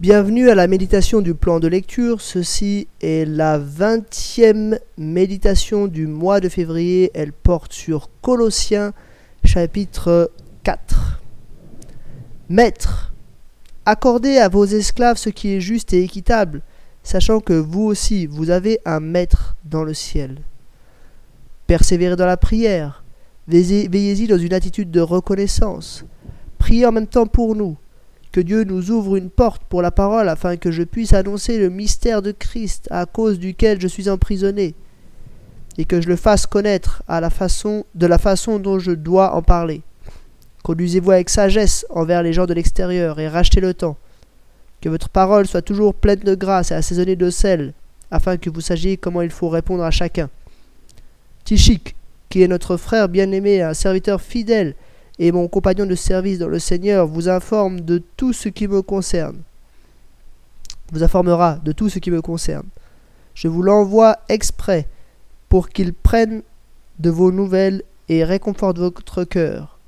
Bienvenue à la méditation du plan de lecture. Ceci est la vingtième méditation du mois de février. Elle porte sur Colossiens chapitre 4. Maître, accordez à vos esclaves ce qui est juste et équitable, sachant que vous aussi vous avez un maître dans le ciel. Persévérez dans la prière, veillez-y dans une attitude de reconnaissance. Priez en même temps pour nous que Dieu nous ouvre une porte pour la parole afin que je puisse annoncer le mystère de Christ à cause duquel je suis emprisonné et que je le fasse connaître à la façon de la façon dont je dois en parler. Conduisez-vous avec sagesse envers les gens de l'extérieur et rachetez le temps. Que votre parole soit toujours pleine de grâce et assaisonnée de sel, afin que vous sachiez comment il faut répondre à chacun. Tichik, qui est notre frère bien-aimé, un serviteur fidèle et mon compagnon de service dans le Seigneur vous informe de tout ce qui me concerne. Vous informera de tout ce qui me concerne. Je vous l'envoie exprès pour qu'il prenne de vos nouvelles et réconforte votre cœur.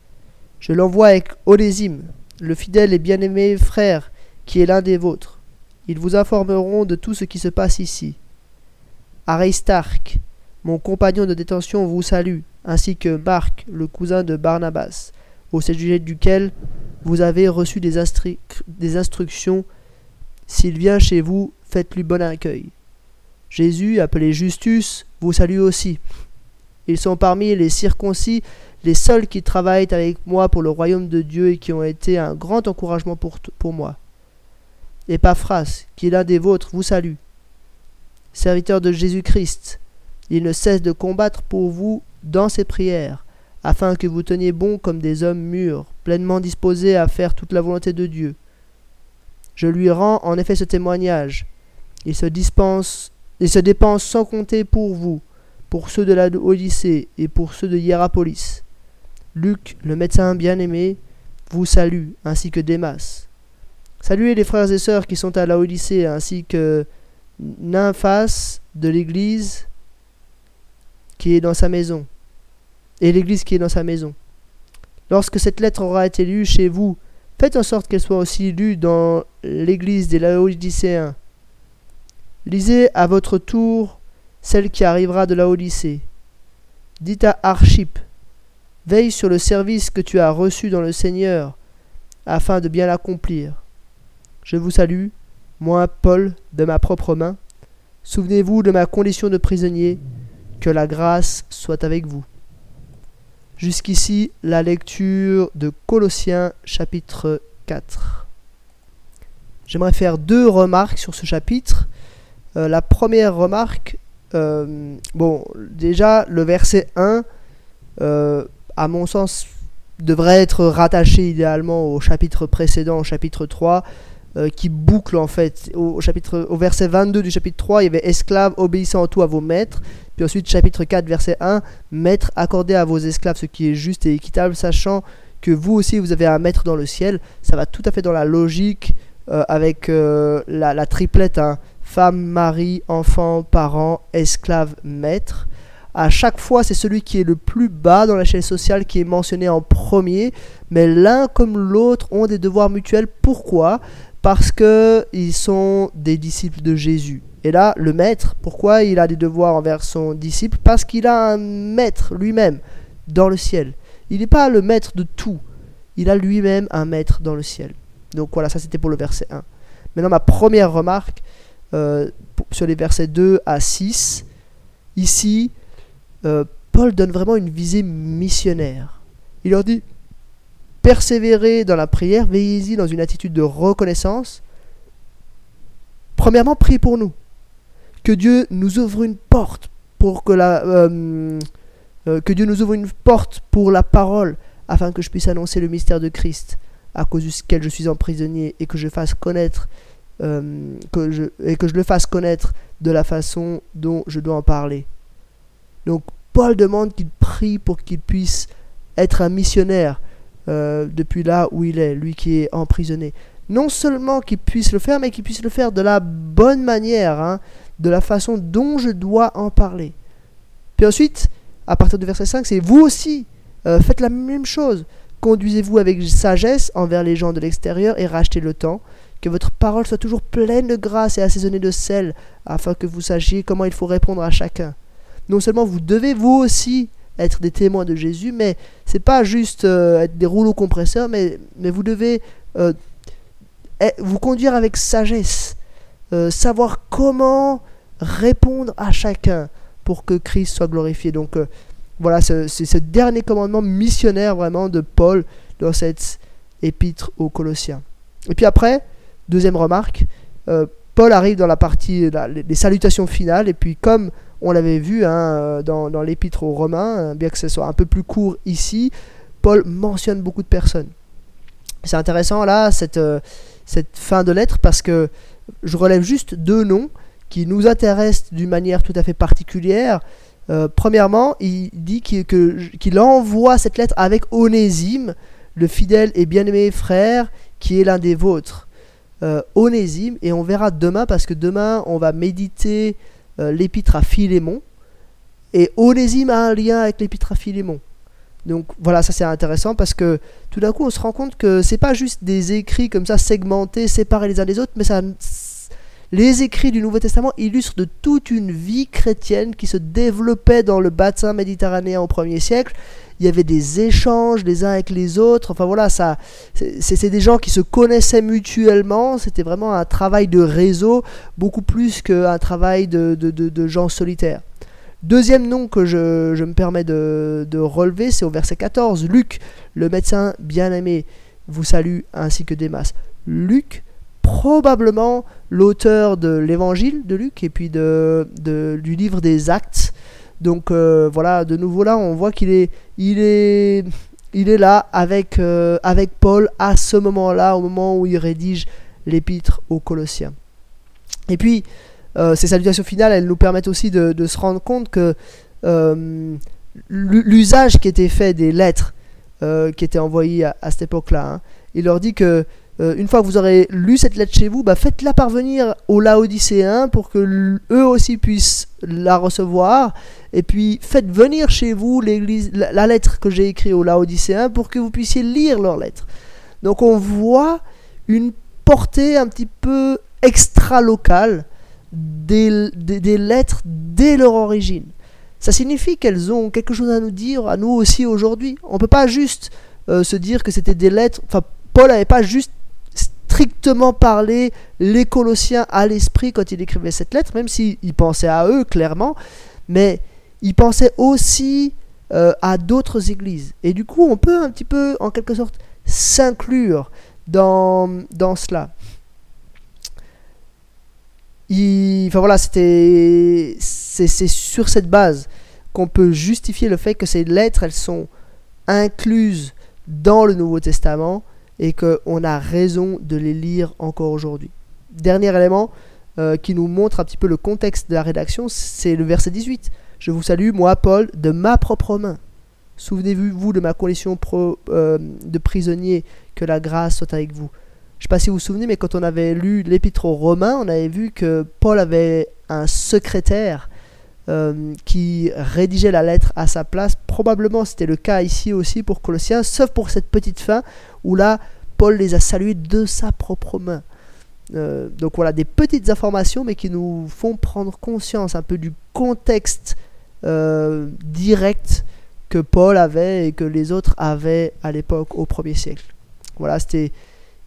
Je l'envoie avec Onésime, le fidèle et bien-aimé frère, qui est l'un des vôtres. Ils vous informeront de tout ce qui se passe ici. Aristarque, mon compagnon de détention, vous salue, ainsi que Marc, le cousin de Barnabas au sujet duquel vous avez reçu des, instructions. S'il vient chez vous, faites-lui bon accueil. Jésus, appelé Justus, vous salue aussi. Ils sont parmi les circoncis les seuls qui travaillent avec moi pour le royaume de Dieu et qui ont été un grand encouragement pour, pour moi. Epaphras, qui est l'un des vôtres, vous salue. Serviteur de Jésus-Christ, il ne cesse de combattre pour vous dans ses prières afin que vous teniez bon comme des hommes mûrs, pleinement disposés à faire toute la volonté de Dieu. Je lui rends en effet ce témoignage. Il se dispense, il se dépense sans compter pour vous, pour ceux de la Odyssée et pour ceux de Hierapolis. Luc, le médecin bien-aimé, vous salue, ainsi que Démas. Saluez les frères et sœurs qui sont à la Odyssée, ainsi que Nymphas de l'Église qui est dans sa maison et l'Église qui est dans sa maison. Lorsque cette lettre aura été lue chez vous, faites en sorte qu'elle soit aussi lue dans l'Église des Laodicéens. Lisez à votre tour celle qui arrivera de Laodicée. Dites à Archip, veille sur le service que tu as reçu dans le Seigneur, afin de bien l'accomplir. Je vous salue, moi, Paul, de ma propre main. Souvenez-vous de ma condition de prisonnier, que la grâce soit avec vous. Jusqu'ici, la lecture de Colossiens chapitre 4. J'aimerais faire deux remarques sur ce chapitre. Euh, la première remarque, euh, bon, déjà, le verset 1, euh, à mon sens, devrait être rattaché idéalement au chapitre précédent, au chapitre 3, qui boucle en fait. Au, chapitre, au verset 22 du chapitre 3, il y avait esclaves obéissant en tout à vos maîtres. Puis ensuite, chapitre 4, verset 1, Maître, accordez à vos esclaves ce qui est juste et équitable, sachant que vous aussi, vous avez un maître dans le ciel. Ça va tout à fait dans la logique euh, avec euh, la, triplette, hein. femme, mari, enfant, parent, esclave, maître. À chaque fois, c'est celui qui est le plus bas dans l'échelle sociale qui est mentionné en premier, mais l'un comme l'autre ont des devoirs mutuels. Pourquoi? Parce qu'ils sont des disciples de Jésus. Et là, le maître, pourquoi il a des devoirs envers son disciple? Parce qu'il a un maître lui-même dans le ciel. Il n'est pas le maître de tout. Il a lui-même un maître dans le ciel. Donc voilà, ça c'était pour le verset 1. Maintenant, ma première remarque euh, sur les versets 2 à 6. Ici, euh, Paul donne vraiment une visée missionnaire. Il leur dit persévérez dans la prière, veillez-y dans une attitude de reconnaissance. Premièrement, priez pour nous que Dieu nous ouvre une porte pour la euh, euh, parole afin que je puisse annoncer le mystère de Christ à cause duquel je suis emprisonné et que je fasse connaître euh, le fasse connaître de la façon dont je dois en parler. Donc Paul demande qu'il prie pour qu'il puisse être un missionnaire depuis là où il est, lui qui est emprisonné. Non seulement qu'il puisse le faire, mais qu'il puisse le faire de la bonne manière. Hein de la façon dont je dois en parler. Puis ensuite, à partir du verset 5, c'est vous aussi, euh, faites la même chose. Conduisez-vous avec sagesse envers les gens de l'extérieur et rachetez le temps, que votre parole soit toujours pleine de grâce et assaisonnée de sel, afin que vous sachiez comment il faut répondre à chacun. Non seulement vous devez vous aussi être des témoins de Jésus, mais c'est pas juste euh, être des rouleaux compresseurs, mais, mais vous devez euh, vous conduire avec sagesse, euh, savoir comment répondre à chacun pour que Christ soit glorifié. Donc voilà, c'est ce dernier commandement missionnaire vraiment de Paul dans cette épître aux Colossiens. Et puis après, deuxième remarque, Paul arrive dans la partie des salutations finales, et puis comme on l'avait vu hein, euh, dans, l'épître aux Romains, euh, bien que ce soit un peu plus court ici, Paul mentionne beaucoup de personnes. C'est intéressant là, cette, euh, cette fin de lettre, parce que je relève juste deux noms qui nous intéressent d'une manière tout à fait particulière. premièrement, il dit qu'il envoie cette lettre avec Onésime, le fidèle et bien-aimé frère qui est l'un des vôtres. Onésime, et on verra demain, parce que demain on va méditer euh, l'épître à Philémon. Et Onésime a un lien avec l'épître à Philémon. Donc voilà, ça c'est intéressant parce que tout d'un coup on se rend compte que c'est pas juste des écrits comme ça segmentés, séparés les uns des autres, mais ça, les écrits du Nouveau Testament illustrent de toute une vie chrétienne qui se développait dans le bassin méditerranéen au 1er siècle il y avait des échanges les uns avec les autres. Enfin voilà, ça, c'est des gens qui se connaissaient mutuellement. C'était vraiment un travail de réseau, beaucoup plus qu'un travail de, de, gens solitaires. Deuxième nom que je, me permets de, relever, c'est au verset 14. Luc, le médecin bien-aimé, vous salue ainsi que Démas. Luc, probablement l'auteur de l'évangile de Luc et puis de, du livre des actes. Donc euh, voilà, de nouveau là, on voit qu'il est, il est, il est là avec, euh, avec Paul à ce moment-là, au moment où il rédige l'épître aux Colossiens. Et puis, ces salutations finales, elles nous permettent aussi de, se rendre compte que l'usage qui était fait des lettres qui étaient envoyées à, cette époque-là, hein, il leur dit que euh, une fois que vous aurez lu cette lettre chez vous, bah, faites-la parvenir aux Laodicéens pour que eux aussi puissent la recevoir. Et puis faites venir chez vous l'église, la, lettre que j'ai écrite aux Laodicéens pour que vous puissiez lire leur lettre. Donc on voit une portée un petit peu extra-locale des, des, lettres dès leur origine. Ça signifie qu'elles ont quelque chose à nous dire, à nous aussi aujourd'hui. On ne peut pas juste euh, se dire que c'était des lettres. Enfin, Paul n'avait pas juste strictement parlé les Colossiens à l'esprit quand il écrivait cette lettre, même s'il pensait à eux clairement, mais il pensait aussi euh, à d'autres églises. Et du coup, on peut un petit peu, en quelque sorte, s'inclure dans, dans cela. Enfin voilà, c'était, c'est, sur cette base qu'on peut justifier le fait que ces lettres, elles sont incluses dans le Nouveau Testament et qu'on a raison de les lire encore aujourd'hui. Dernier élément euh, qui nous montre un petit peu le contexte de la rédaction, c'est le verset 18. Je vous salue, moi Paul, de ma propre main. Souvenez-vous de ma condition euh, de prisonnier, que la grâce soit avec vous. Je ne sais pas si vous vous souvenez, mais quand on avait lu l'épître aux Romains, on avait vu que Paul avait un secrétaire euh, qui rédigeait la lettre à sa place. Probablement c'était le cas ici aussi pour Colossiens, sauf pour cette petite fin où là, Paul les a salués de sa propre main. Euh, donc voilà, des petites informations, mais qui nous font prendre conscience un peu du contexte euh, direct que Paul avait et que les autres avaient à l'époque au premier siècle. Voilà, c'était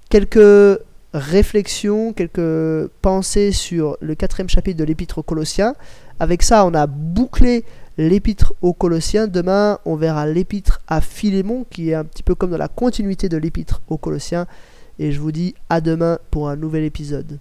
quelques réflexions, quelques pensées sur le quatrième chapitre de l'Épître aux Colossiens. Avec ça, on a bouclé l'épître aux Colossiens. Demain, on verra l'épître à Philémon, qui est un petit peu comme dans la continuité de l'épître aux Colossiens. Et je vous dis à demain pour un nouvel épisode.